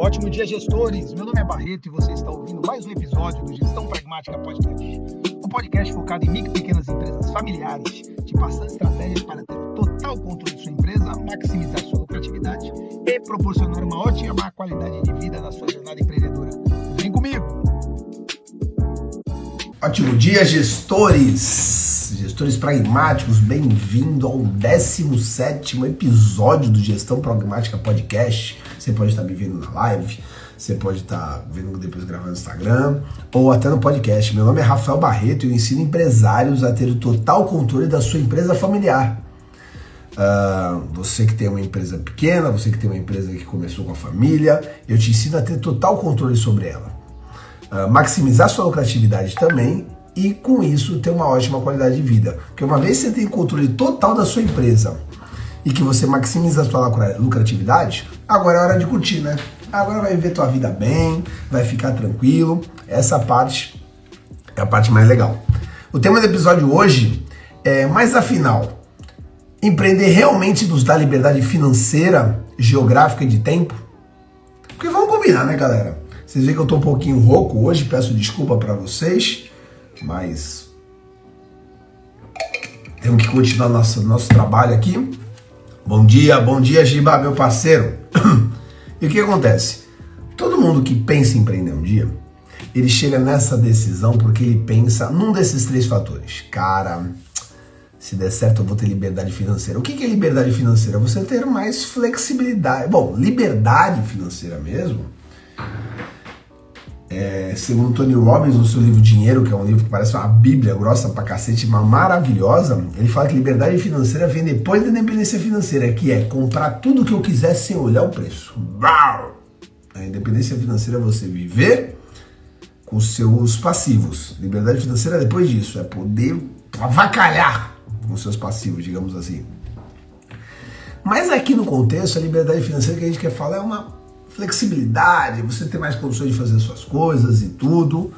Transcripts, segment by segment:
Ótimo dia, gestores! Meu nome é Barreto e você está ouvindo mais um episódio do Gestão Pragmática Podcast. Um podcast focado em micro e pequenas empresas familiares, te passando estratégias para ter total controle de sua empresa, maximizar sua lucratividade e proporcionar uma ótima qualidade de vida na sua jornada empreendedora. Vem comigo! Ótimo dia, gestores! Gestores pragmáticos, bem-vindo ao 17 episódio do Gestão Pragmática Podcast. Você pode estar me vendo na live, você pode estar vendo depois gravando no Instagram ou até no podcast. Meu nome é Rafael Barreto e eu ensino empresários a ter o total controle da sua empresa familiar. Uh, você que tem uma empresa pequena, você que tem uma empresa que começou com a família, eu te ensino a ter total controle sobre ela. Uh, maximizar sua lucratividade também e com isso ter uma ótima qualidade de vida. Porque uma vez que você tem controle total da sua empresa e que você maximiza a sua lucratividade, agora é hora de curtir, né? Agora vai viver tua vida bem, vai ficar tranquilo. Essa parte é a parte mais legal. O tema do episódio hoje é, mais afinal, empreender realmente nos dá liberdade financeira, geográfica e de tempo? Porque vamos combinar, né, galera? Vocês veem que eu tô um pouquinho rouco hoje, peço desculpa para vocês, mas temos que continuar nosso, nosso trabalho aqui. Bom dia, bom dia, Giba, meu parceiro. E o que acontece? Todo mundo que pensa em empreender um dia, ele chega nessa decisão porque ele pensa num desses três fatores. Cara, se der certo eu vou ter liberdade financeira. O que é liberdade financeira? Você ter mais flexibilidade. Bom, liberdade financeira mesmo é, segundo Tony Robbins, no seu livro Dinheiro, que é um livro que parece uma bíblia grossa pra cacete, mas maravilhosa, ele fala que liberdade financeira vem depois da independência financeira, que é comprar tudo que eu quiser sem olhar o preço. Uau! A independência financeira é você viver com seus passivos. Liberdade financeira é depois disso, é poder avacalhar com seus passivos, digamos assim. Mas aqui no contexto, a liberdade financeira que a gente quer falar é uma flexibilidade, você ter mais condições de fazer suas coisas e tudo,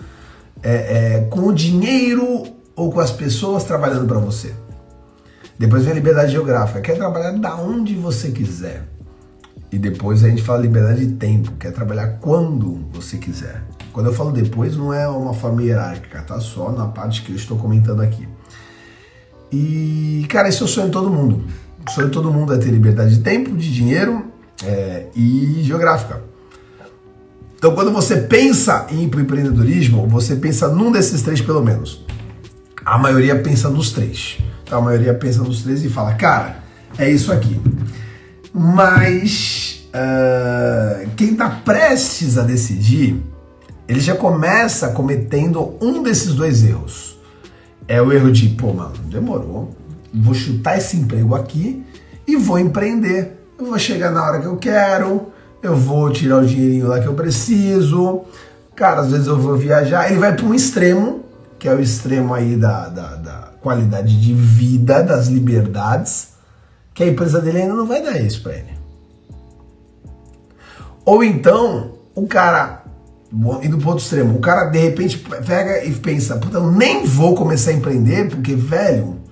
é, é, com o dinheiro ou com as pessoas trabalhando para você. Depois vem a liberdade geográfica, quer trabalhar da onde você quiser. E depois a gente fala liberdade de tempo, quer trabalhar quando você quiser. Quando eu falo depois, não é uma forma hierárquica, tá? Só na parte que eu estou comentando aqui. E, cara, esse é o sonho de todo mundo. O sonho de todo mundo é ter liberdade de tempo, de dinheiro é, e geográfica. Então, quando você pensa em empreendedorismo, você pensa num desses três pelo menos. A maioria pensa nos três. Então, a maioria pensa nos três e fala, cara, é isso aqui. Mas uh, quem está prestes a decidir, ele já começa cometendo um desses dois erros. É o erro de, pô, mano, demorou. Vou chutar esse emprego aqui e vou empreender eu vou chegar na hora que eu quero, eu vou tirar o dinheirinho lá que eu preciso. Cara, às vezes eu vou viajar. Ele vai para um extremo, que é o extremo aí da, da, da, qualidade de vida, das liberdades, que a empresa dele ainda não vai dar isso para ele. Ou então, o cara, indo para outro extremo, o cara de repente pega e pensa, puta, eu nem vou começar a empreender, porque, velho,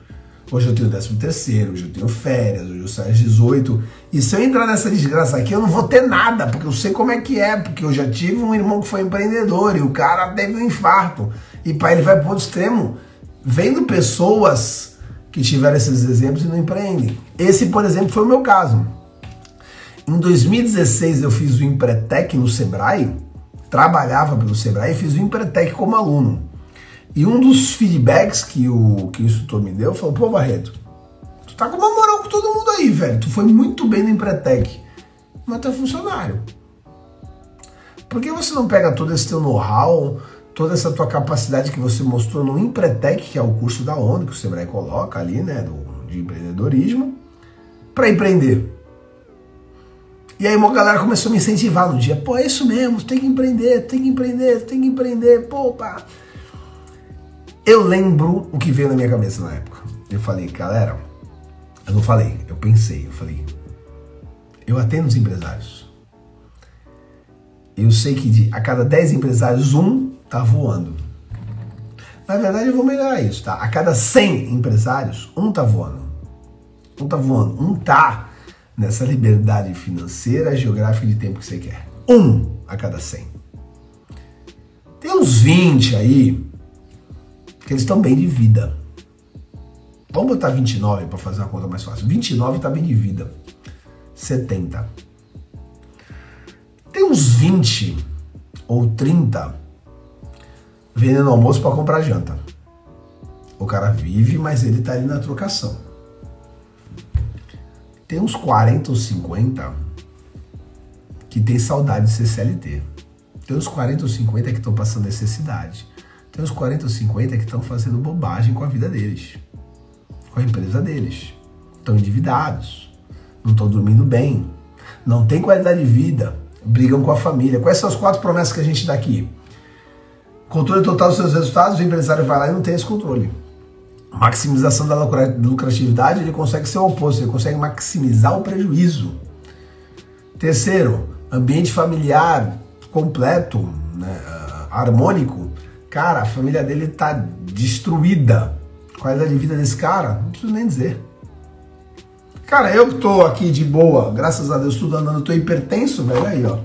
Hoje eu tenho 13 terceiro, hoje eu tenho férias, hoje eu saio às 18. E se eu entrar nessa desgraça aqui, eu não vou ter nada, porque eu sei como é que é, porque eu já tive um irmão que foi empreendedor e o cara teve um infarto. E para ele vai para outro extremo, vendo pessoas que tiveram esses exemplos e não empreendem. Esse, por exemplo, foi o meu caso. Em 2016 eu fiz o Empretec no Sebrae, trabalhava pelo Sebrae e fiz o Empretec como aluno. E um dos feedbacks que o, que o instrutor me deu falou: pô, Barreto, tá com uma moral com todo mundo aí, velho. Tu foi muito bem no Empretec, mas tu é funcionário. Por que você não pega todo esse teu know-how, toda essa tua capacidade que você mostrou no Empretec, que é o curso da ONU, que o Sebrae coloca ali, né, do, de empreendedorismo, para empreender? E aí uma galera começou a me incentivar no dia, pô, é isso mesmo, tem que empreender, tem que empreender, tem que empreender, pô, pá. Eu lembro o que veio na minha cabeça na época. Eu falei, galera, eu não falei, eu pensei, eu falei, eu atendo os empresários. Eu sei que de, a cada 10 empresários, um tá voando. Na verdade, eu vou melhorar isso, tá? A cada 100 empresários, um tá voando. Um tá voando, um tá nessa liberdade financeira, geográfica e de tempo que você quer. Um a cada 100. Tem uns 20 aí que eles estão bem de vida. Vamos botar 29 para fazer uma conta mais fácil. 29 está bem de vida. 70. Tem uns 20 ou 30 vendendo almoço para comprar janta. O cara vive, mas ele tá ali na trocação. Tem uns 40 ou 50 que tem saudade de ser CLT. Tem uns 40 ou 50 que estão passando necessidade. Tem uns 40 ou 50 que estão fazendo bobagem com a vida deles, com a empresa deles. Estão endividados, não estão dormindo bem, não tem qualidade de vida, brigam com a família. Quais são as quatro promessas que a gente dá aqui? Controle total dos seus resultados, o empresário vai lá e não tem esse controle. Maximização da lucratividade, ele consegue ser o oposto, ele consegue maximizar o prejuízo. Terceiro, ambiente familiar completo, né, harmônico. Cara, a família dele tá destruída. Qualidade de vida desse cara, não preciso nem dizer. Cara, eu que tô aqui de boa, graças a Deus, tudo andando, tô hipertenso, velho, aí, ó.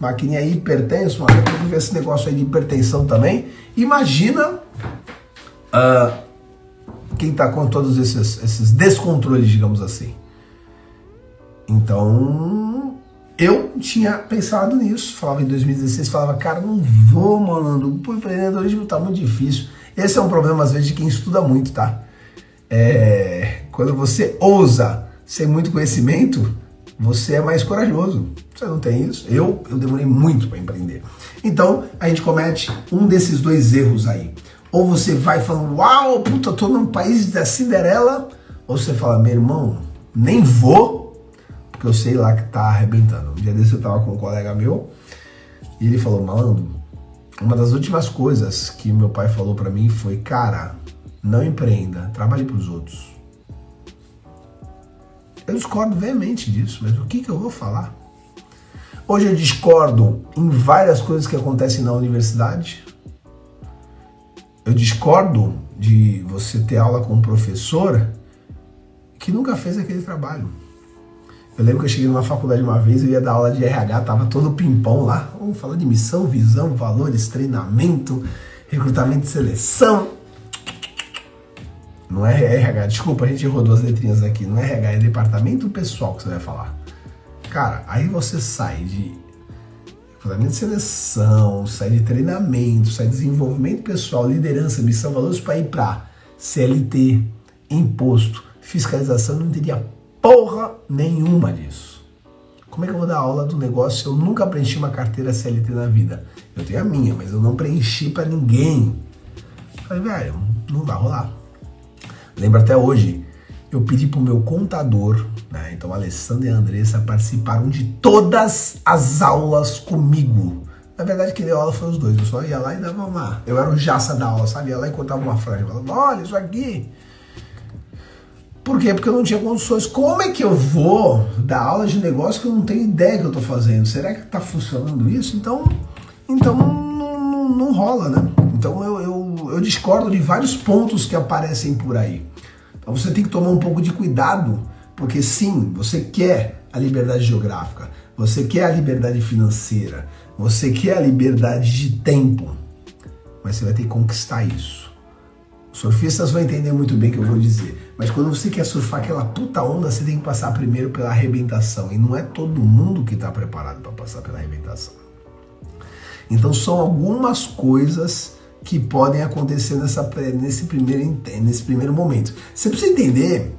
Maquininha hipertenso, mano, tem que ver esse negócio aí de hipertensão também. Imagina uh, quem tá com todos esses, esses descontroles, digamos assim. Então, eu tinha pensado nisso, falava em 2016, falava, cara, não vou, mano, o empreendedorismo tá muito difícil. Esse é um problema, às vezes, de quem estuda muito, tá? É, quando você ousa sem muito conhecimento, você é mais corajoso. Você não tem isso? Eu, eu demorei muito para empreender. Então, a gente comete um desses dois erros aí. Ou você vai falando, uau, puta, tô num país da Cinderela, ou você fala, meu irmão, nem vou, porque eu sei lá que tá arrebentando. Um dia desse eu tava com um colega meu, e ele falou, malandro, uma das últimas coisas que meu pai falou para mim foi, cara, não empreenda, trabalhe para os outros. Eu discordo veemente disso, mas o que, que eu vou falar? Hoje eu discordo em várias coisas que acontecem na universidade. Eu discordo de você ter aula com um professor que nunca fez aquele trabalho. Eu lembro que eu cheguei numa faculdade uma vez, eu ia dar aula de RH, tava todo pimpão lá. Falar de missão, visão, valores, treinamento, recrutamento e seleção. Não é RH, desculpa, a gente errou duas letrinhas aqui. Não é RH, é departamento pessoal que você vai falar. Cara, aí você sai de planejamento de seleção, sai de treinamento, sai de desenvolvimento pessoal, liderança, missão, valores para ir para CLT, imposto, fiscalização, não teria porra nenhuma disso. Como é que eu vou dar aula do negócio se eu nunca preenchi uma carteira CLT na vida? Eu tenho a minha, mas eu não preenchi para ninguém. Falei, velho, não vai rolar. Lembro até hoje, eu pedi pro meu contador, né, então a Alessandra e Andressa participaram de todas as aulas comigo. Na verdade, quem deu aula foi os dois. Eu só ia lá e dava uma. Eu era o jaça da aula, sabe? Ia lá e contava uma frase. Falava, olha, isso aqui. Por quê? Porque eu não tinha condições. Como é que eu vou dar aula de negócio que eu não tenho ideia que eu tô fazendo? Será que tá funcionando isso? Então, então não, não, não rola, né? Então eu, eu, eu discordo de vários pontos que aparecem por aí. Então você tem que tomar um pouco de cuidado, porque sim, você quer a liberdade geográfica, você quer a liberdade financeira, você quer a liberdade de tempo, mas você vai ter que conquistar isso. Os surfistas vão entender muito bem o que eu vou dizer, mas quando você quer surfar aquela puta onda, você tem que passar primeiro pela arrebentação, e não é todo mundo que está preparado para passar pela arrebentação. Então são algumas coisas que podem acontecer nessa, nesse, primeiro, nesse primeiro momento. Você precisa entender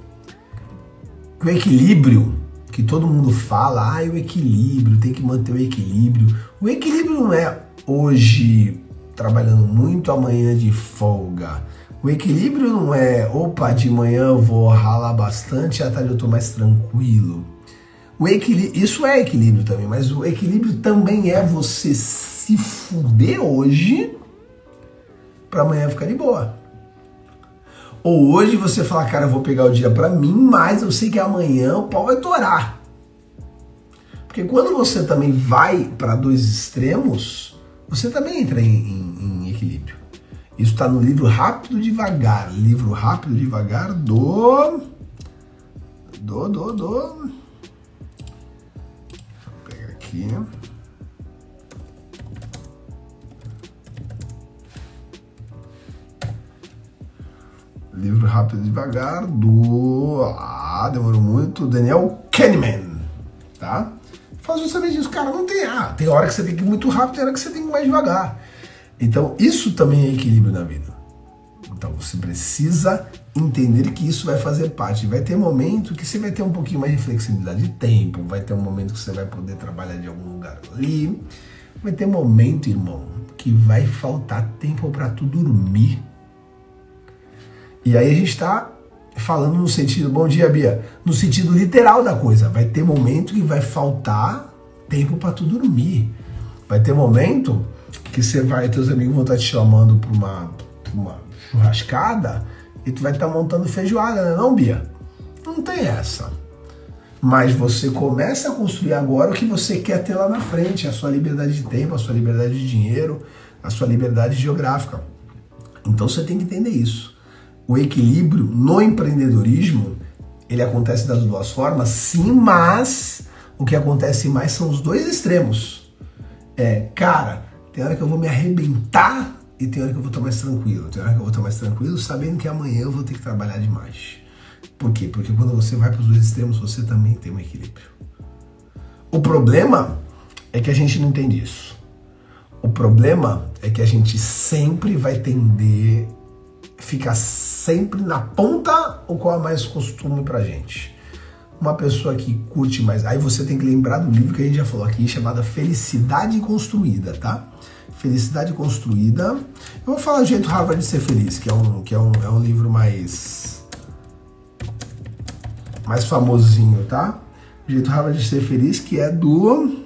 que o equilíbrio que todo mundo fala, ah, o equilíbrio, tem que manter o equilíbrio. O equilíbrio não é hoje trabalhando muito, amanhã de folga. O equilíbrio não é, opa, de manhã eu vou ralar bastante, à tarde eu tô mais tranquilo. O equilíbrio, isso é equilíbrio também, mas o equilíbrio também é você se fuder hoje para amanhã ficar de boa. Ou hoje você fala, cara, eu vou pegar o dia para mim, mas eu sei que amanhã o pau vai torar. Porque quando você também vai para dois extremos, você também entra em, em. Isso está no livro Rápido Devagar, livro Rápido Devagar do do do do. pegar aqui. Livro Rápido Devagar do ah, demorou muito, Daniel Kahneman, tá? Faz justamente isso, cara, não tem ah, tem hora que você tem que ir muito rápido, tem hora que você tem que ir mais devagar. Então, isso também é equilíbrio na vida. Então, você precisa entender que isso vai fazer parte. Vai ter momento que você vai ter um pouquinho mais de flexibilidade de tempo, vai ter um momento que você vai poder trabalhar de algum lugar ali. Vai ter momento, irmão, que vai faltar tempo para tu dormir. E aí a gente está falando no sentido, bom dia, Bia, no sentido literal da coisa. Vai ter momento que vai faltar tempo para tu dormir. Vai ter momento que você vai, teus amigos vão estar te chamando para uma, uma churrascada e tu vai estar montando feijoada, né, não, Bia? Não tem essa. Mas você começa a construir agora o que você quer ter lá na frente, a sua liberdade de tempo, a sua liberdade de dinheiro, a sua liberdade geográfica. Então você tem que entender isso. O equilíbrio no empreendedorismo, ele acontece das duas formas, sim, mas o que acontece mais são os dois extremos. É, cara, tem hora que eu vou me arrebentar e tem hora que eu vou estar mais tranquilo. Tem hora que eu vou estar mais tranquilo sabendo que amanhã eu vou ter que trabalhar demais. Por quê? Porque quando você vai para os dois extremos, você também tem um equilíbrio. O problema é que a gente não entende isso. O problema é que a gente sempre vai tender ficar sempre na ponta o qual é mais costume pra gente. Uma pessoa que curte mais. Aí você tem que lembrar do livro que a gente já falou aqui, chamado Felicidade Construída, tá? Felicidade Construída. Eu vou falar o jeito Harvard de ser feliz, que é um, que é um, é um livro mais. mais famosinho, tá? O jeito Harvard de ser feliz, que é do.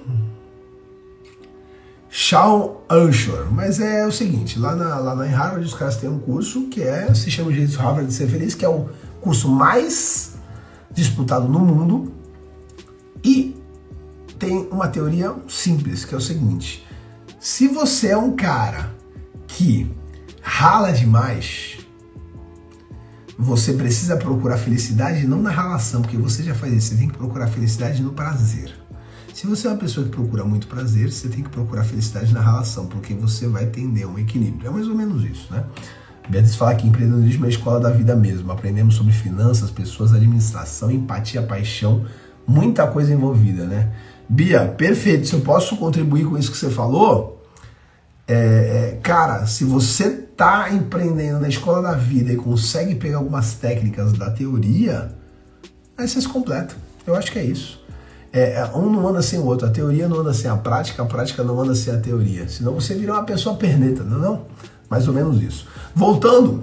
Sean Anshore. Mas é o seguinte, lá na, lá na Harvard os caras têm um curso que é, se chama Jeito Harvard de Ser Feliz, que é o curso mais disputado no mundo e tem uma teoria simples, que é o seguinte: se você é um cara que rala demais, você precisa procurar felicidade não na relação, porque você já faz isso, você tem que procurar felicidade no prazer. Se você é uma pessoa que procura muito prazer, você tem que procurar felicidade na relação, porque você vai tender um equilíbrio. É mais ou menos isso, né? Beatriz fala que empreendedorismo é a escola da vida mesmo. Aprendemos sobre finanças, pessoas, administração, empatia, paixão, muita coisa envolvida, né? Bia, perfeito. Se eu posso contribuir com isso que você falou, é, é, cara, se você tá empreendendo na escola da vida e consegue pegar algumas técnicas da teoria, aí você se completa. Eu acho que é isso. É, é, um não anda sem o outro. A teoria não anda sem a prática, a prática não anda sem a teoria. Senão você vira uma pessoa perneta, não é não? Mais ou menos isso. Voltando,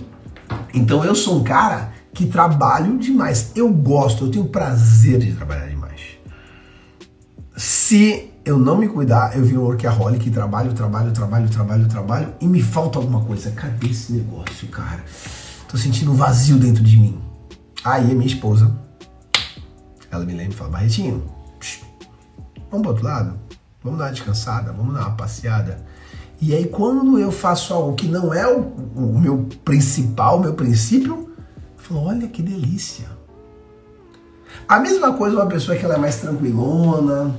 então eu sou um cara que trabalho demais. Eu gosto, eu tenho prazer de trabalhar demais. Se eu não me cuidar, eu viro um workaholic, trabalho, trabalho, trabalho, trabalho, trabalho e me falta alguma coisa. Cadê esse negócio, cara? Tô sentindo um vazio dentro de mim. Aí a minha esposa, ela me lembra e fala, Barretinho, vamos pro outro lado? Vamos dar uma descansada, vamos dar uma passeada. E aí quando eu faço algo que não é o, o meu principal, o meu princípio, eu falo, olha que delícia. A mesma coisa uma pessoa que ela é mais tranquilona,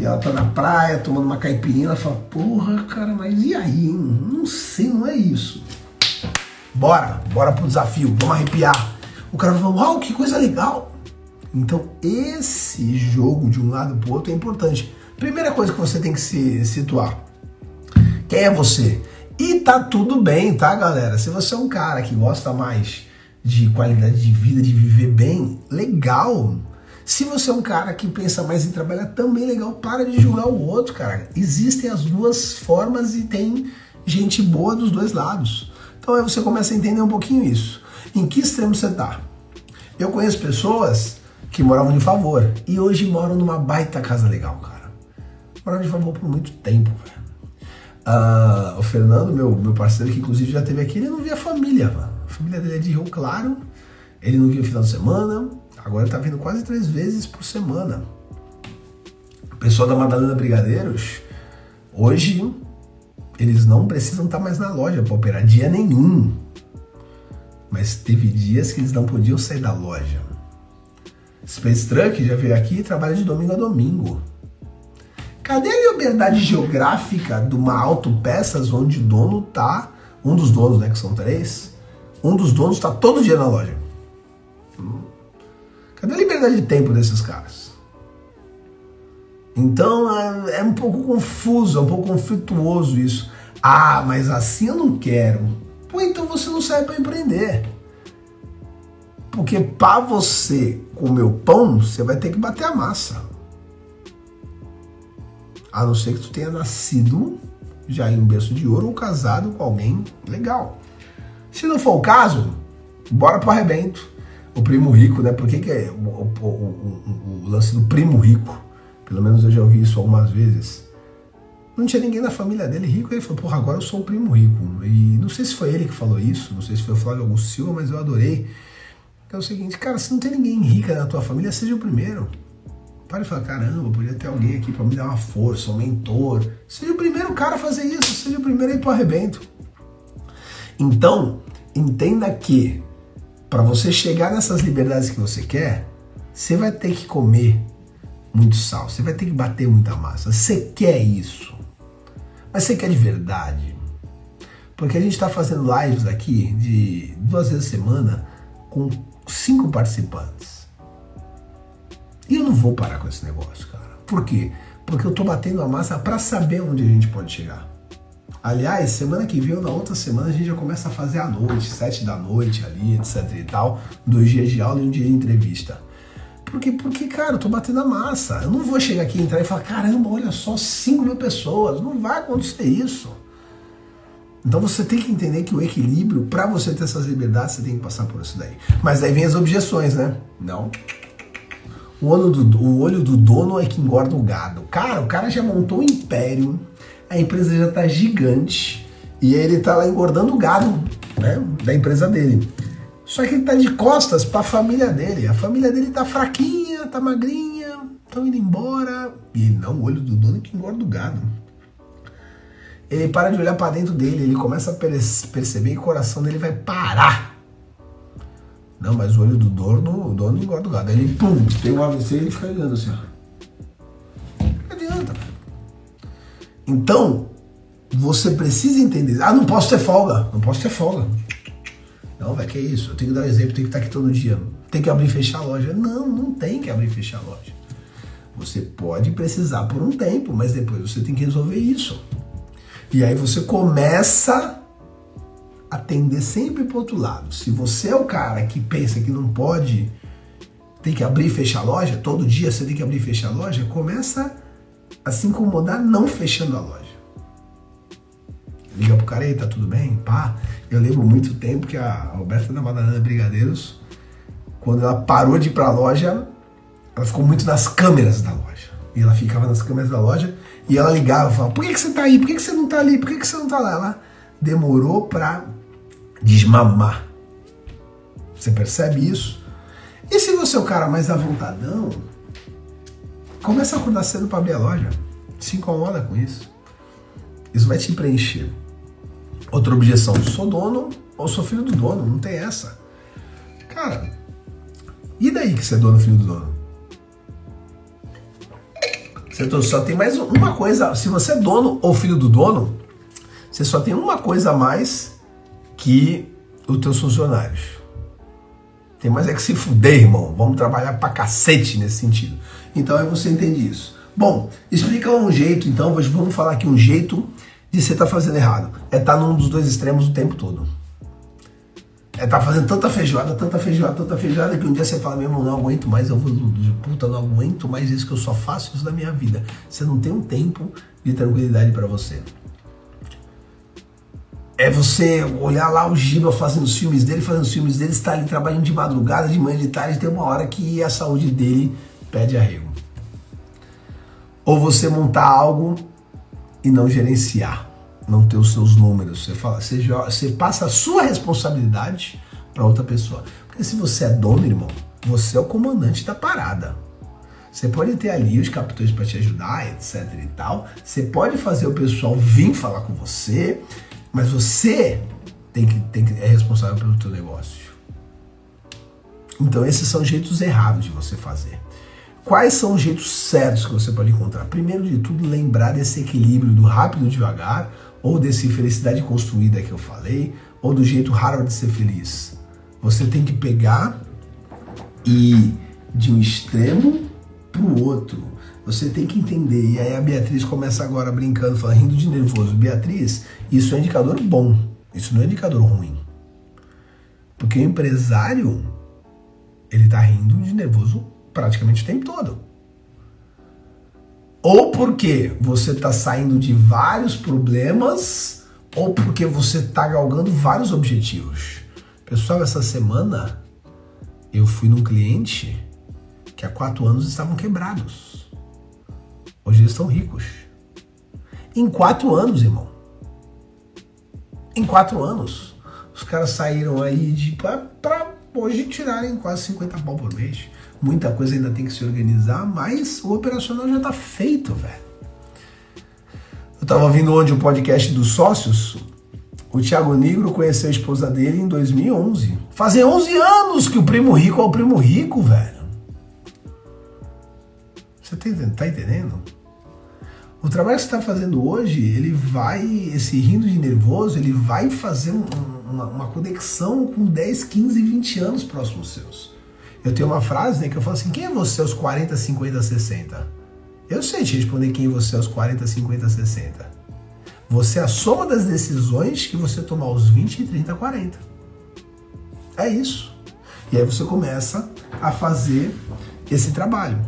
e ela tá na praia tomando uma caipirinha, ela fala, porra, cara, mas e aí, hein? Não sei, não é isso. Bora, bora pro desafio, vamos arrepiar. O cara fala, uau, que coisa legal. Então, esse jogo de um lado pro outro é importante. Primeira coisa que você tem que se situar. Quem é você? E tá tudo bem, tá, galera? Se você é um cara que gosta mais de qualidade de vida, de viver bem, legal. Se você é um cara que pensa mais em trabalhar, também legal, para de julgar o outro, cara. Existem as duas formas e tem gente boa dos dois lados. Então aí você começa a entender um pouquinho isso. Em que extremo você tá? Eu conheço pessoas que moravam de favor e hoje moram numa baita casa legal, cara. Moraram de favor por muito tempo, velho. Ah, o Fernando, meu, meu parceiro, que inclusive já teve aqui, ele não via família, mano. Família dele é de Rio Claro, ele não via final de semana, Agora está vindo quase três vezes por semana. O pessoal da Madalena Brigadeiros, hoje, eles não precisam estar tá mais na loja para operar dia nenhum. Mas teve dias que eles não podiam sair da loja. Space Truck já veio aqui e trabalha de domingo a domingo. Cadê a liberdade geográfica de uma autopeças onde o dono tá, um dos donos, né, que são três, Um dos donos está todo dia na loja. Cadê a liberdade de tempo desses caras? Então é, é um pouco confuso, é um pouco conflituoso isso. Ah, mas assim eu não quero. Pô, então você não serve para empreender. Porque para você comer o pão, você vai ter que bater a massa. A não ser que tu tenha nascido já em um berço de ouro ou casado com alguém legal. Se não for o caso, bora pro arrebento. O primo rico, né? Por que, que é o, o, o, o, lance do primo rico? Pelo menos eu já ouvi isso algumas vezes. Não tinha ninguém na família dele rico, ele falou, porra, agora eu sou o primo rico. E não sei se foi ele que falou isso, não sei se foi o Flávio Augusto Silva, mas eu adorei. É o seguinte, cara, se não tem ninguém rica na tua família, seja o primeiro. Para e fala, caramba, podia ter alguém aqui para me dar uma força, um mentor. Seja o primeiro cara a fazer isso, seja o primeiro a ir pro arrebento. Então, entenda que para você chegar nessas liberdades que você quer, você vai ter que comer muito sal, você vai ter que bater muita massa. Você quer isso? Mas você quer de verdade? Porque a gente está fazendo lives aqui de duas vezes a semana com cinco participantes. E eu não vou parar com esse negócio, cara. Por quê? Porque eu tô batendo a massa para saber onde a gente pode chegar. Aliás, semana que vem ou na outra semana a gente já começa a fazer à noite, sete da noite ali, etc e tal, dois dias de aula e um dia de entrevista. Por quê? Porque, cara, eu tô batendo a massa. Eu não vou chegar aqui, entrar e falar, caramba, olha só, 5 mil pessoas. Não vai acontecer isso. Então você tem que entender que o equilíbrio, para você ter essas liberdades, você tem que passar por isso daí. Mas aí vem as objeções, né? Não. O olho do, o olho do dono é que engorda o gado. Cara, o cara já montou um império a empresa já está gigante e ele está lá engordando o gado né, da empresa dele. Só que ele está de costas para a família dele. A família dele está fraquinha, está magrinha, estão indo embora. E não, o olho do dono que engorda o gado. Ele para de olhar para dentro dele, ele começa a perceber que o coração dele vai parar. Não, mas o olho do dono, o dono engorda o gado. Ele, pum, tem um AVC e ele fica olhando assim, ó. Então, você precisa entender. Ah, não posso ter folga. Não posso ter folga. Não, vai que é isso. Eu tenho que dar um exemplo, tenho que estar aqui todo dia. Tem que abrir e fechar a loja. Não, não tem que abrir e fechar a loja. Você pode precisar por um tempo, mas depois você tem que resolver isso. E aí você começa a tender sempre para outro lado. Se você é o cara que pensa que não pode, tem que abrir e fechar a loja, todo dia você tem que abrir e fechar a loja, começa a se incomodar não fechando a loja. Liga pro cara aí, tá tudo bem? Pá. Eu lembro muito tempo que a Alberta da Madalena Brigadeiros, quando ela parou de ir pra loja, ela ficou muito nas câmeras da loja. E ela ficava nas câmeras da loja e ela ligava e falava, por que, que você tá aí? Por que, que você não tá ali? Por que, que você não tá lá? Ela demorou pra desmamar. Você percebe isso? E se você é o cara mais avontadão, Começa a acordar cedo para abrir a loja. Se incomoda com isso. Isso vai te preencher. Outra objeção: sou dono ou sou filho do dono? Não tem essa. Cara, e daí que você é dono filho do dono? Você só tem mais uma coisa. Se você é dono ou filho do dono, você só tem uma coisa a mais que os teus funcionários. Tem mais é que se fuder, irmão. Vamos trabalhar pra cacete nesse sentido. Então aí você entende isso. Bom, explica um jeito, então, vamos falar aqui um jeito de você estar tá fazendo errado. É estar tá num dos dois extremos o tempo todo. É estar tá fazendo tanta feijoada, tanta feijoada, tanta feijoada, que um dia você fala, mesmo, não aguento mais, eu vou, puta, não aguento mais isso que eu só faço isso na minha vida. Você não tem um tempo de tranquilidade para você. É você olhar lá o Giba fazendo os filmes dele, fazendo os filmes dele, está ali trabalhando de madrugada, de manhã, de tarde, tem uma hora que a saúde dele pede arrego. Ou você montar algo e não gerenciar, não ter os seus números. Você, fala, você, você passa a sua responsabilidade para outra pessoa. Porque se você é dono, irmão, você é o comandante da parada. Você pode ter ali os capitães para te ajudar, etc e tal. Você pode fazer o pessoal vir falar com você, mas você tem que, tem que é responsável pelo teu negócio. Então esses são jeitos errados de você fazer. Quais são os jeitos certos que você pode encontrar? Primeiro de tudo, lembrar desse equilíbrio do rápido e devagar, ou desse felicidade construída que eu falei, ou do jeito Harvard de ser feliz. Você tem que pegar e de um extremo para o outro. Você tem que entender. E aí a Beatriz começa agora brincando, falando, rindo de nervoso. Beatriz, isso é um indicador bom. Isso não é um indicador ruim. Porque o empresário, ele tá rindo de nervoso praticamente o tempo todo. Ou porque você tá saindo de vários problemas, ou porque você tá galgando vários objetivos. Pessoal, essa semana eu fui num cliente que há quatro anos estavam quebrados. Hoje eles estão ricos. Em quatro anos, irmão. Em quatro anos. Os caras saíram aí de para hoje tirarem quase 50 pau por mês. Muita coisa ainda tem que se organizar, mas o operacional já tá feito, velho. Eu tava ouvindo onde o podcast dos sócios, o Thiago Negro conheceu a esposa dele em 2011. Fazem 11 anos que o primo rico é o primo rico, velho. Você tá entendendo? O trabalho que você está fazendo hoje, ele vai, esse rindo de nervoso, ele vai fazer um, uma, uma, conexão com 10, 15, 20 anos próximos seus. Eu tenho uma frase né, que eu falo assim: quem é você aos 40, 50, 60? Eu sei te responder quem é você aos 40, 50, 60. Você é a soma das decisões que você tomar aos 20, 30, 40. É isso. E aí você começa a fazer esse trabalho.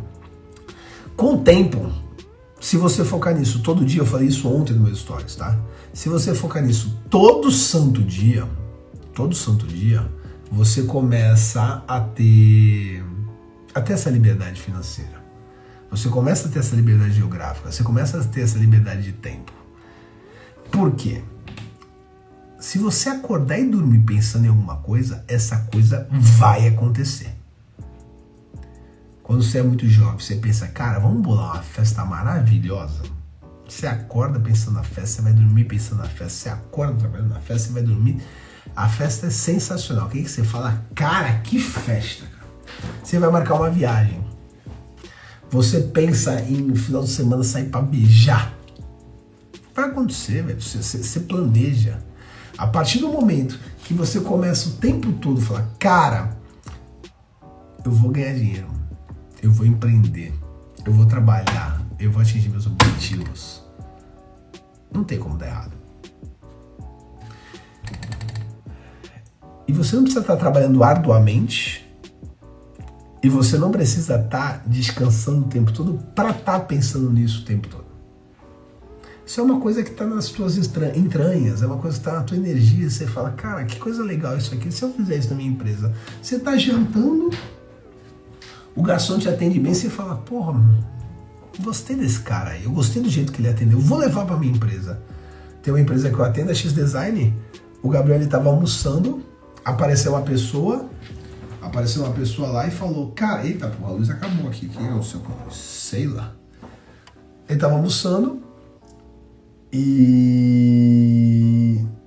Com o tempo, se você focar nisso todo dia, eu falei isso ontem no meu stories, tá? Se você focar nisso todo santo dia, todo santo dia, você começa a ter, a ter essa liberdade financeira. Você começa a ter essa liberdade geográfica, você começa a ter essa liberdade de tempo. Por quê? Se você acordar e dormir pensando em alguma coisa, essa coisa vai acontecer. Quando você é muito jovem, você pensa, cara, vamos bolar uma festa maravilhosa. Você acorda pensando na festa, você vai dormir pensando na festa, você acorda trabalhando na festa, você vai dormir. A festa é sensacional. O que, que você fala? Cara, que festa. Você vai marcar uma viagem. Você pensa em no final de semana sair para beijar. Vai acontecer, velho. Você, você, você planeja. A partir do momento que você começa o tempo todo a falar, cara, eu vou ganhar dinheiro eu vou empreender, eu vou trabalhar, eu vou atingir meus objetivos. Não tem como dar errado. E você não precisa estar trabalhando arduamente e você não precisa estar descansando o tempo todo para estar pensando nisso o tempo todo. Isso é uma coisa que está nas tuas entranhas, é uma coisa que está na tua energia. Você fala, cara, que coisa legal isso aqui. Se eu fizer isso na minha empresa, você está jantando o garçom te atende bem, você fala, porra, gostei desse cara aí, eu gostei do jeito que ele atendeu, vou levar para minha empresa. Tem uma empresa que eu atendo, a X Design, o Gabriel estava almoçando, apareceu uma pessoa, apareceu uma pessoa lá e falou, cara, eita, pô, a luz acabou aqui, quem é o seu Sei lá. Ele estava almoçando e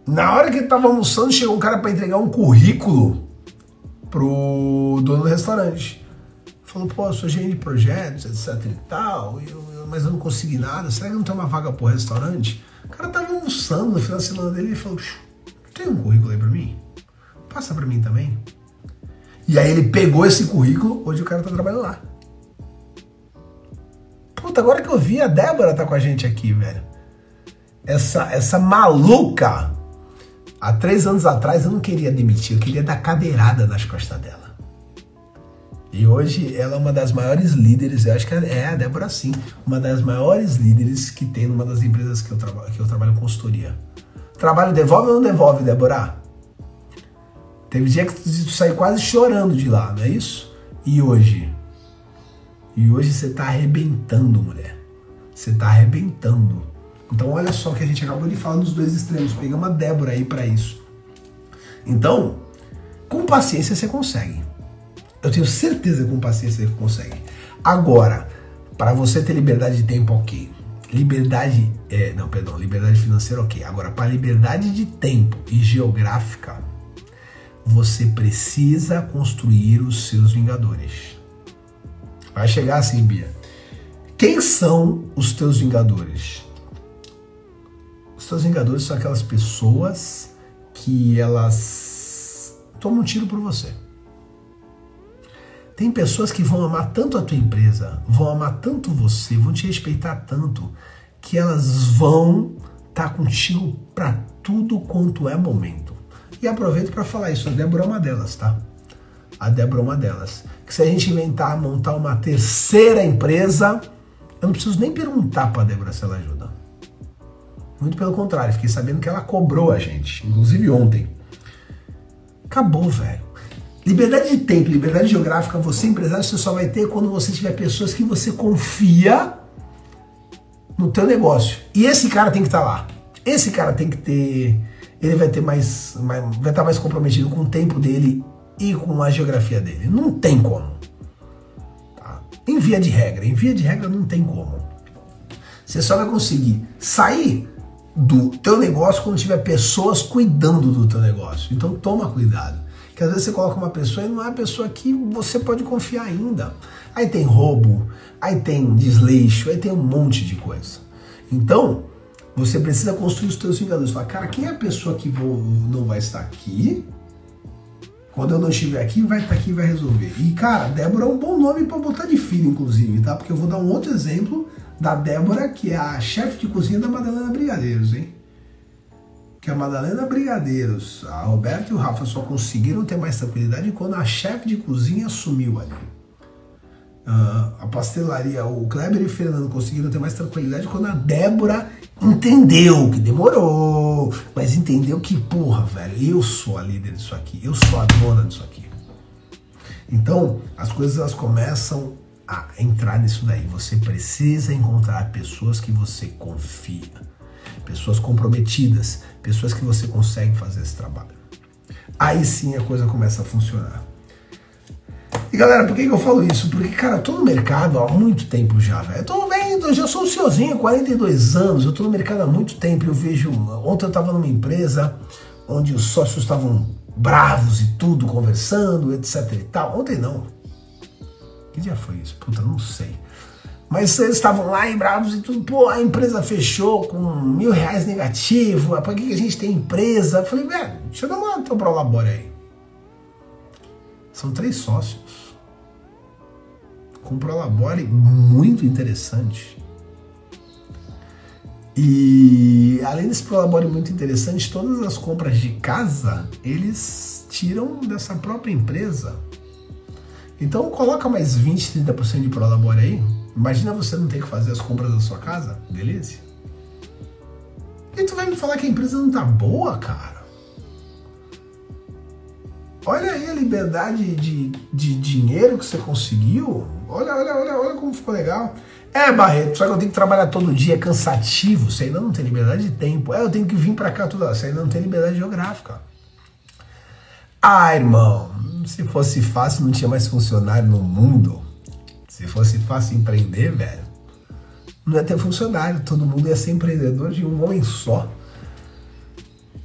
na hora que ele estava almoçando, chegou um cara para entregar um currículo pro dono do restaurante falou, pô, eu sou gerente de projetos, etc e tal, eu, eu, mas eu não consegui nada, será que não tem uma vaga pro restaurante? O cara tava almoçando no final da semana dele e falou, tem um currículo aí pra mim? Passa pra mim também. E aí ele pegou esse currículo, hoje o cara tá trabalhando lá. Puta, agora que eu vi, a Débora tá com a gente aqui, velho. Essa, essa maluca, há três anos atrás eu não queria demitir, eu queria dar cadeirada nas costas dela. E hoje ela é uma das maiores líderes, eu acho que é a Débora sim, uma das maiores líderes que tem numa das empresas que eu, trabalho, que eu trabalho consultoria. Trabalho devolve ou não devolve, Débora? Teve dia que tu saiu quase chorando de lá, não é isso? E hoje? E hoje você tá arrebentando, mulher. Você tá arrebentando. Então olha só que a gente acabou de falar dos dois extremos. Pegamos a Débora aí para isso. Então, com paciência você consegue. Eu tenho certeza que com paciência você consegue. Agora, para você ter liberdade de tempo, ok. Liberdade, é, não, perdão, liberdade financeira, ok. Agora, para liberdade de tempo e geográfica, você precisa construir os seus vingadores. Vai chegar assim, Bia. Quem são os teus vingadores? Os teus vingadores são aquelas pessoas que elas tomam um tiro por você. Tem pessoas que vão amar tanto a tua empresa, vão amar tanto você, vão te respeitar tanto, que elas vão estar tá contigo para tudo quanto é momento. E aproveito para falar isso, a Débora é uma delas, tá? A Débora é uma delas. Que se a gente inventar montar uma terceira empresa, eu não preciso nem perguntar para a Débora se ela ajuda. Muito pelo contrário, fiquei sabendo que ela cobrou a gente, inclusive ontem. Acabou, velho. Liberdade de tempo, liberdade geográfica, você empresário, você só vai ter quando você tiver pessoas que você confia no teu negócio. E esse cara tem que estar tá lá. Esse cara tem que ter, ele vai ter mais, mais, vai estar mais comprometido com o tempo dele e com a geografia dele. Não tem como. Tá? Em via de regra, em via de regra não tem como. Você só vai conseguir sair do teu negócio quando tiver pessoas cuidando do teu negócio. Então toma cuidado que às vezes você coloca uma pessoa e não é a pessoa que você pode confiar ainda. Aí tem roubo, aí tem desleixo, aí tem um monte de coisa. Então, você precisa construir os seus vingadores. Fala, cara, quem é a pessoa que vou, não vai estar aqui? Quando eu não estiver aqui, vai estar aqui e vai resolver. E, cara, Débora é um bom nome para botar de filho, inclusive, tá? Porque eu vou dar um outro exemplo da Débora, que é a chefe de cozinha da Madalena Brigadeiros, hein? Que a Madalena Brigadeiros, a Roberta e o Rafa só conseguiram ter mais tranquilidade quando a chefe de cozinha sumiu ali. Uh, a pastelaria, o Kleber e o Fernando conseguiram ter mais tranquilidade quando a Débora entendeu que demorou, mas entendeu que, porra, velho, eu sou a líder disso aqui, eu sou a dona disso aqui. Então, as coisas elas começam a entrar nisso daí. Você precisa encontrar pessoas que você confia pessoas comprometidas, pessoas que você consegue fazer esse trabalho. Aí sim a coisa começa a funcionar. E galera, por que, eu falo isso? Porque, cara, eu tô no mercado há muito tempo já, velho. Eu tô vendo, eu já sou senhorzinho, 42 anos, eu tô no mercado há muito tempo. Eu vejo. Ontem eu tava numa empresa onde os sócios estavam bravos e tudo, conversando, etc e tal. Ontem não. Que dia foi isso? Puta, não sei. Mas eles estavam lá e bravos e tudo. Pô, a empresa fechou com mil reais negativo. Por que a gente tem empresa? Eu falei, velho, deixa eu dar uma teu prolabore aí. São três sócios. Com um prolabore muito interessante. E além desse prolabore muito interessante, todas as compras de casa eles tiram dessa própria empresa. Então coloca mais 20, 30% de prolabore aí Imagina você não ter que fazer as compras da sua casa? Delícia. E tu vai me falar que a empresa não tá boa, cara? Olha aí a liberdade de, de dinheiro que você conseguiu. Olha, olha, olha, olha como ficou legal. É, Barreto, só que eu tenho que trabalhar todo dia, é cansativo. Você ainda não tem liberdade de tempo. É, eu tenho que vir para cá tudo. Você ainda não tem liberdade geográfica. Ah, irmão, se fosse fácil, não tinha mais funcionário no mundo. Se fosse fácil empreender, velho, não ia ter funcionário, todo mundo ia ser empreendedor de um homem só.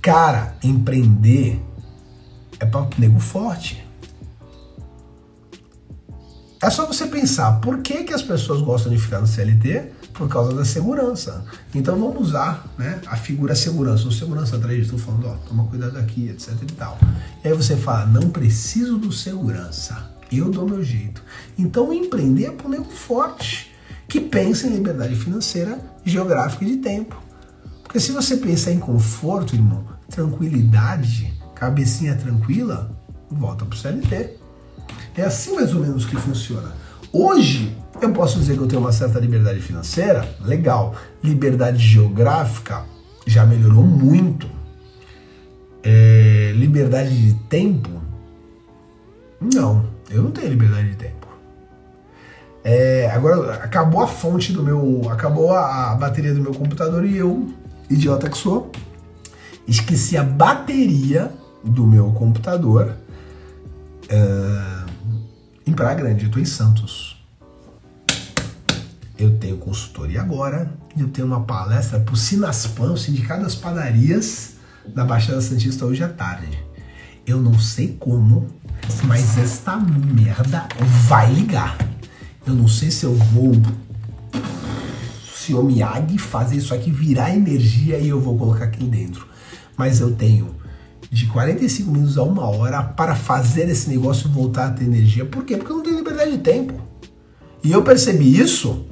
Cara, empreender é para nego forte. É só você pensar, por que, que as pessoas gostam de ficar no CLT? Por causa da segurança. Então vamos usar né, a figura segurança. O segurança atrás estou falando, ó, toma cuidado aqui, etc e tal. E aí você fala, não preciso do segurança eu dou meu jeito. Então empreender é para um nego forte, que pensa em liberdade financeira, geográfica e de tempo. Porque se você pensar em conforto, irmão, tranquilidade, cabecinha tranquila, volta pro CLT. É assim mais ou menos que funciona. Hoje, eu posso dizer que eu tenho uma certa liberdade financeira, legal. Liberdade geográfica já melhorou muito. É, liberdade de tempo, não. Eu não tenho liberdade de tempo. É, agora acabou a fonte do meu. Acabou a, a, bateria do meu computador e eu, idiota que sou, esqueci a bateria do meu computador uh, em Praia Grande. Eu estou em Santos. Eu tenho consultoria agora. Eu tenho uma palestra para o Sinaspan, o Sindicato das Padarias da Baixada Santista, hoje à tarde. Eu não sei como mas esta merda vai ligar. Eu não sei se eu vou. Se Miyagi fazer isso aqui virar energia e eu vou colocar aqui dentro. Mas eu tenho de 45 minutos a uma hora para fazer esse negócio voltar a ter energia. Por quê? Porque eu não tenho liberdade de tempo. E eu percebi isso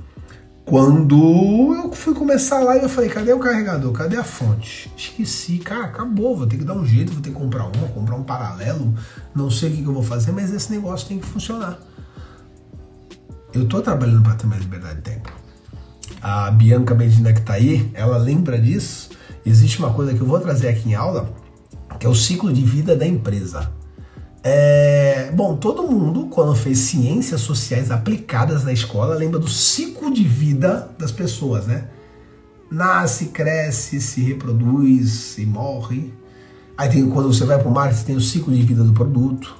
quando eu fui começar lá eu falei, cadê o carregador? Cadê a fonte? Esqueci, cara, acabou, vou ter que dar um jeito, vou ter que comprar uma, comprar um paralelo, não sei o que, eu vou fazer, mas esse negócio tem que funcionar. Eu tô trabalhando para ter mais liberdade de tempo. A Bianca Medina que tá aí, ela lembra disso. Existe uma coisa que eu vou trazer aqui em aula, que é o ciclo de vida da empresa. É, bom, todo mundo, quando fez ciências sociais aplicadas na escola, lembra do ciclo de vida das pessoas, né? Nasce, cresce, se reproduz e morre. Aí tem, quando você vai para o marketing, tem o ciclo de vida do produto,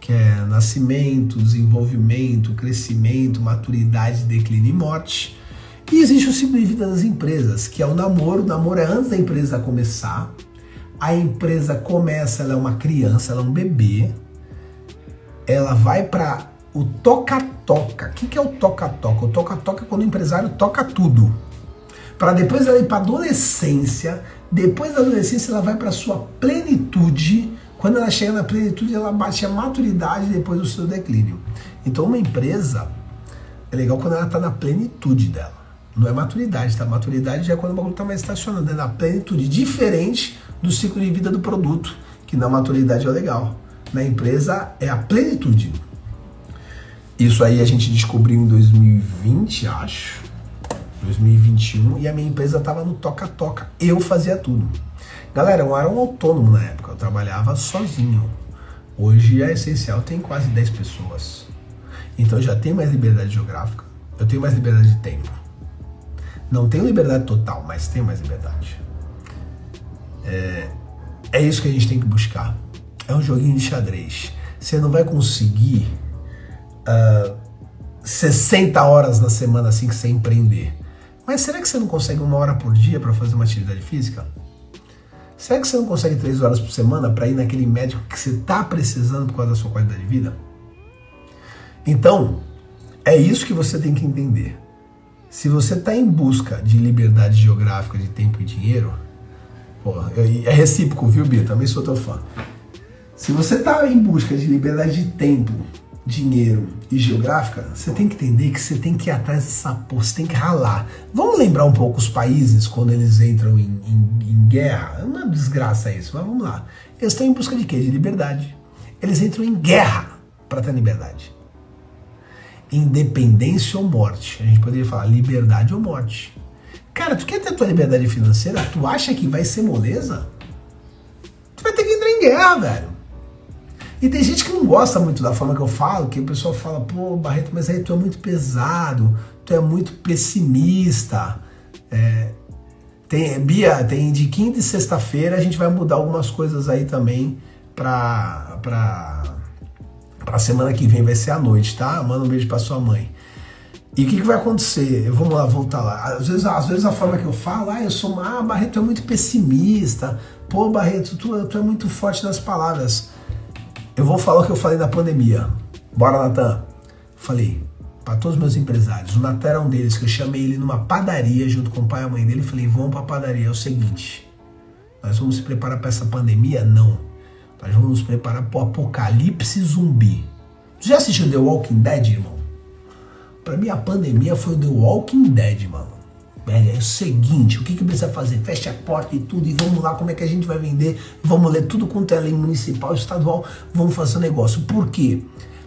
que é nascimento, desenvolvimento, crescimento, maturidade, declínio e morte. E existe o ciclo de vida das empresas, que é o namoro. O namoro é antes da empresa começar, a empresa começa, ela é uma criança, ela é um bebê, ela vai para o toca-toca. O que, que é o toca-toca? O toca-toca é quando o empresário toca tudo. Para depois ela ir para adolescência, depois da adolescência ela vai para sua plenitude. Quando ela chega na plenitude, ela bate a maturidade depois do seu declínio. Então, uma empresa é legal quando ela está na plenitude dela. Não é maturidade, tá? Maturidade é quando o bagulho está mais estacionando, é na plenitude, diferente do ciclo de vida do produto, que na maturidade é legal. Na empresa é a plenitude. Isso aí a gente descobriu em 2020, acho. 2021 e a minha empresa estava no toca-toca. Eu fazia tudo. Galera, eu era um autônomo na época, eu trabalhava sozinho. Hoje a Essencial tem quase 10 pessoas. Então já tenho mais liberdade geográfica, eu tenho mais liberdade de tempo. Não tenho liberdade total, mas tenho mais liberdade. É, é isso que a gente tem que buscar. É um joguinho de xadrez. Você não vai conseguir uh, ah, 60 horas na semana assim que você empreender. Mas será que você não consegue uma hora por dia para fazer uma atividade física? Será que você não consegue três horas por semana para ir naquele médico que você está precisando por causa da sua qualidade de vida? Então, é isso que você tem que entender. Se você está em busca de liberdade geográfica, de tempo e dinheiro, Pô, é recíproco, viu, Bia? Também sou teu fã. Se você está em busca de liberdade de tempo, dinheiro e geográfica, você tem que entender que você tem que ir atrás dessa porra, você tem que ralar. Vamos lembrar um pouco os países quando eles entram em, em, em guerra? É uma desgraça isso, mas vamos lá. Eles estão em busca de quê? De liberdade. Eles entram em guerra para ter liberdade. Independência ou morte. A gente poderia falar liberdade ou morte. Cara, tu quer ter tua liberdade financeira? Tu acha que vai ser moleza? Tu vai ter que entrar em guerra, velho. E tem gente que não gosta muito da forma que eu falo, que o pessoal fala, pô, Barreto, mas aí tu é muito pesado, tu é muito pessimista. É, tem, Bia, tem de quinta e sexta-feira a gente vai mudar algumas coisas aí também pra, pra, pra semana que vem, vai ser à noite, tá? Manda um beijo pra sua mãe. E o que, que, vai acontecer? Vamos lá, voltar lá. Às vezes, às vezes a forma que eu falo, ah, eu sou, ah, Barreto é muito pessimista. Pô, Barreto, tu, tu é muito forte nas palavras. Eu vou falar o que eu falei na pandemia. Bora, Natan. Falei para todos os meus empresários. O Natan era um deles, que eu chamei ele numa padaria junto com o pai e a mãe dele. Falei, vamos para a padaria. É o seguinte, nós vamos se preparar para essa pandemia? Não. Nós vamos nos preparar para o apocalipse zumbi. Tu já assistiu The Walking Dead, irmão? Pra mim, a pandemia foi o The Walking Dead, mano. É o seguinte, o que, que precisa fazer? Fecha a porta e tudo, e vamos lá, como é que a gente vai vender? Vamos ler tudo quanto é lei municipal, estadual, vamos fazer um negócio. Por quê?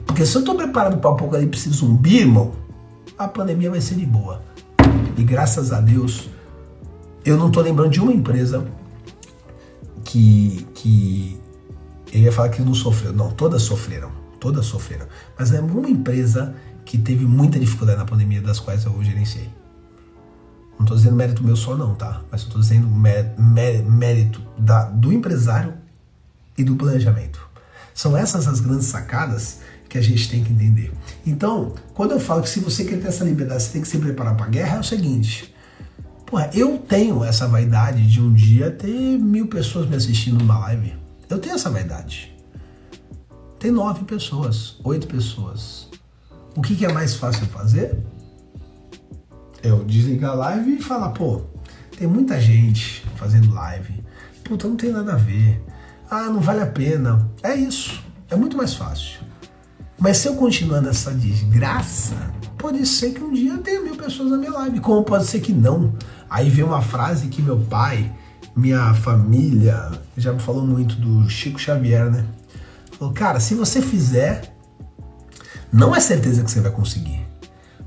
Porque se eu tô preparado para o apocalipse zumbi, irmão, a pandemia vai ser de boa. E graças a Deus, eu não tô lembrando de uma empresa que, que eu ia falar que não sofreu. Não, todas sofreram. Todas sofreram. Mas é uma empresa que teve muita dificuldade na pandemia, das quais eu gerenciei. Não estou dizendo mérito meu só não, tá? Mas estou dizendo mérito da, do empresário e do planejamento. São essas as grandes sacadas que a gente tem que entender. Então, quando eu falo que se você quer ter essa liberdade, você tem que se preparar para a guerra, é o seguinte. Porra, eu tenho essa vaidade de um dia ter mil pessoas me assistindo numa live. Eu tenho essa vaidade. Tem nove pessoas, oito pessoas, o que, que é mais fácil fazer? Eu desligar a live e falar, pô, tem muita gente fazendo live. Puta, não tem nada a ver. Ah, não vale a pena. É isso. É muito mais fácil. Mas se eu continuar nessa desgraça, pode ser que um dia tenha mil pessoas na minha live. Como pode ser que não? Aí vem uma frase que meu pai, minha família, já me falou muito do Chico Xavier, né? Falou, cara, se você fizer, não é certeza que você vai conseguir.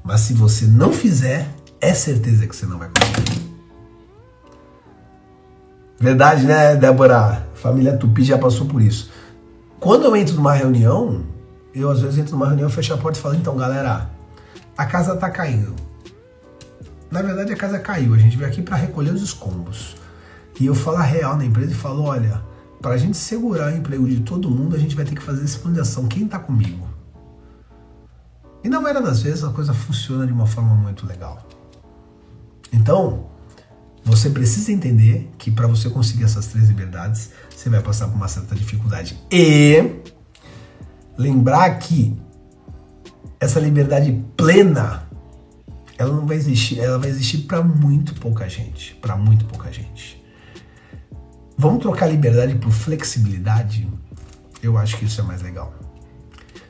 Mas se você não fizer, é certeza que você não vai conseguir. Verdade, né, Débora? Família Tupi já passou por isso. Quando eu entro numa reunião, eu às vezes entro numa reunião, fecho a porta e falo, então, galera, a casa tá caindo. Na verdade, a casa caiu. A gente veio aqui para recolher os escombros. E eu falo a real na empresa e falo, olha, para a gente segurar o emprego de todo mundo, a gente vai ter que fazer esse plano. Quem tá comigo? E na maioria das vezes a coisa funciona de uma forma muito legal. Então, você precisa entender que para você conseguir essas três liberdades, você vai passar por uma certa dificuldade. E lembrar que essa liberdade plena, ela não vai existir, ela vai existir para muito pouca gente, para muito pouca gente. Vamos trocar liberdade por flexibilidade? Eu acho que isso é mais legal.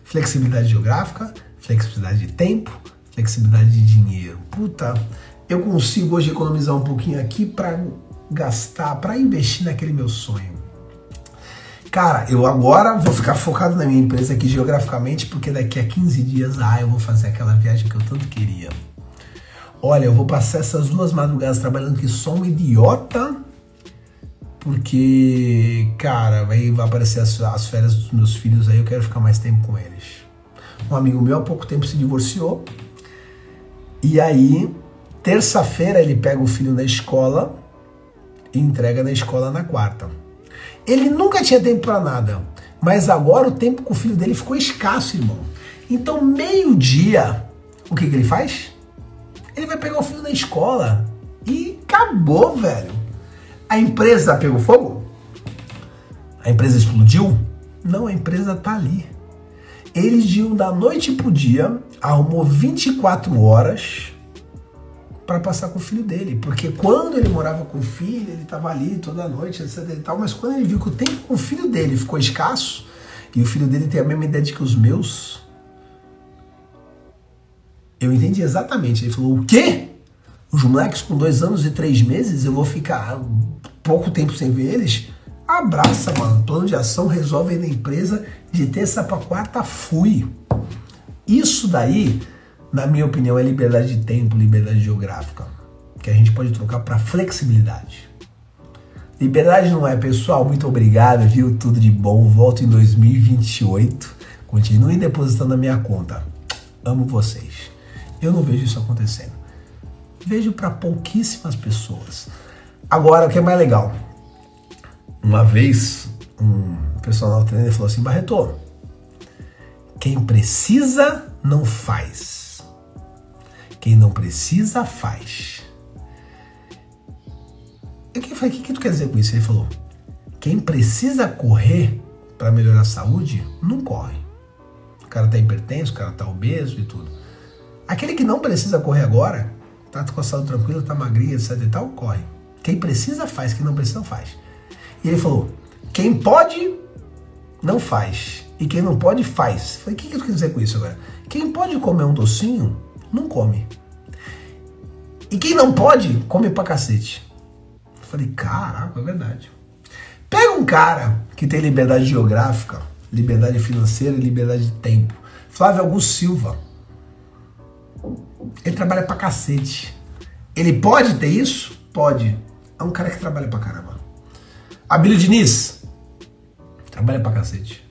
Flexibilidade geográfica, flexibilidade de tempo, flexibilidade de dinheiro. Puta, eu consigo hoje economizar um pouquinho aqui para gastar, para investir naquele meu sonho. Cara, eu agora vou ficar focado na minha empresa aqui geograficamente, porque daqui a 15 dias, ah, eu vou fazer aquela viagem que eu tanto queria. Olha, eu vou passar essas duas madrugadas trabalhando que sou um idiota, porque, cara, vai, aparecer as, as férias dos meus filhos aí, eu quero ficar mais tempo com eles. Um amigo meu há pouco tempo se divorciou, e aí Terça-feira ele pega o filho na escola e entrega na escola na quarta. Ele nunca tinha tempo para nada, mas agora o tempo com o filho dele ficou escasso, irmão. Então, meio-dia, o que, que ele faz? Ele vai pegar o filho na escola e acabou, velho. A empresa pegou fogo? A empresa explodiu? Não, a empresa tá ali. Eles um da noite pro dia arrumou 24 horas para passar com o filho dele. Porque quando ele morava com o filho, ele estava ali toda noite, etc e tal. Mas quando ele viu que o tempo com o filho dele ficou escasso, e o filho dele tem a mesma idade que os meus, eu entendi exatamente. Ele falou: o quê? Os moleques com dois anos e três meses, eu vou ficar pouco tempo sem ver eles? Abraça, mano. Plano de ação resolve na empresa de terça para quarta, fui. Isso daí na minha opinião, é liberdade de tempo, liberdade geográfica, que a gente pode trocar para flexibilidade. Liberdade não é, pessoal. Muito obrigado, viu? Tudo de bom. Volto em 2028. Continuem depositando na minha conta. Amo vocês. Eu não vejo isso acontecendo. Vejo para pouquíssimas pessoas. Agora, o que é mais legal? Uma vez, um personal trainer falou assim: Barreto, quem precisa não faz quem não precisa, faz. Eu falei, o que, que tu quer dizer com isso? Ele falou, quem precisa correr para melhorar a saúde, não corre. O cara tá hipertenso, o cara tá obeso e tudo. Aquele que não precisa correr agora, tá com a saúde tranquila, tá magrinha, etc e tal, corre. Quem precisa faz, quem não precisa faz. E ele falou, quem pode, não faz. E quem não pode, faz. Eu falei, o que, que quer dizer com isso agora? Quem pode comer um docinho, não come. E quem não pode, come pra cacete. Eu falei, caraca, é verdade. Pega um cara que tem liberdade geográfica, liberdade financeira e liberdade de tempo. Flávio Augusto Silva. Ele trabalha pra cacete. Ele pode ter isso? Pode. É um cara que trabalha pra caramba. Abílio Diniz. Trabalha pra cacete.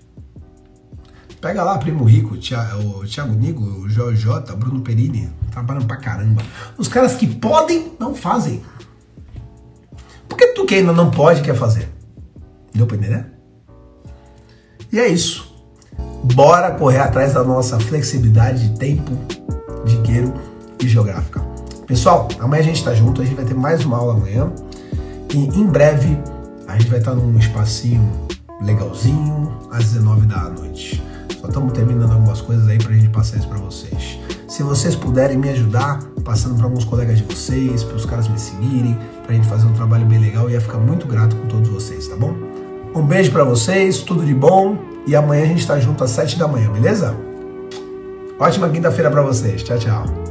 Pega lá Primo Rico, o Thiago Nigo, o JJ, Bruno Perini, trabalham pra caramba. Os caras que podem, não fazem. Por que tu que ainda não pode, quer fazer? Deu pra entender? E é isso. Bora correr atrás da nossa flexibilidade de tempo, dinheiro e geográfica. Pessoal, amanhã a gente tá junto, a gente vai ter mais uma aula amanhã. E em breve a gente vai estar num espacinho legalzinho às 19 da noite. Só estamos terminando algumas coisas aí para a gente passar isso para vocês. Se vocês puderem me ajudar, passando para alguns colegas de vocês, para os caras me seguirem, para a gente fazer um trabalho bem legal, eu ia ficar muito grato com todos vocês, tá bom? Um beijo para vocês, tudo de bom e amanhã a gente tá junto às 7 da manhã, beleza? Ótima quinta-feira para vocês. Tchau, tchau.